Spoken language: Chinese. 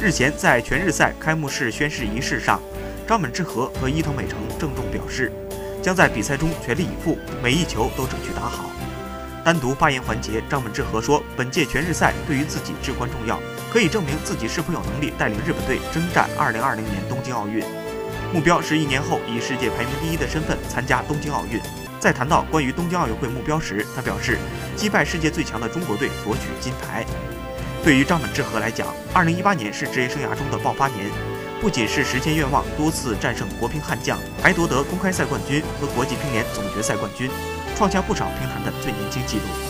日前，在全日赛开幕式宣誓仪式上，张本智和和伊藤美诚郑重表示，将在比赛中全力以赴，每一球都争取打好。单独发言环节，张本智和说，本届全日赛对于自己至关重要，可以证明自己是否有能力带领日本队征战2020年东京奥运。目标是一年后以世界排名第一的身份参加东京奥运。在谈到关于东京奥运会目标时，他表示，击败世界最强的中国队夺取金牌。对于张本智和来讲二零一八年是职业生涯中的爆发年，不仅是实现愿望，多次战胜国乒悍将，还夺得公开赛冠军和国际乒联总决赛冠军，创下不少乒坛的最年轻纪录。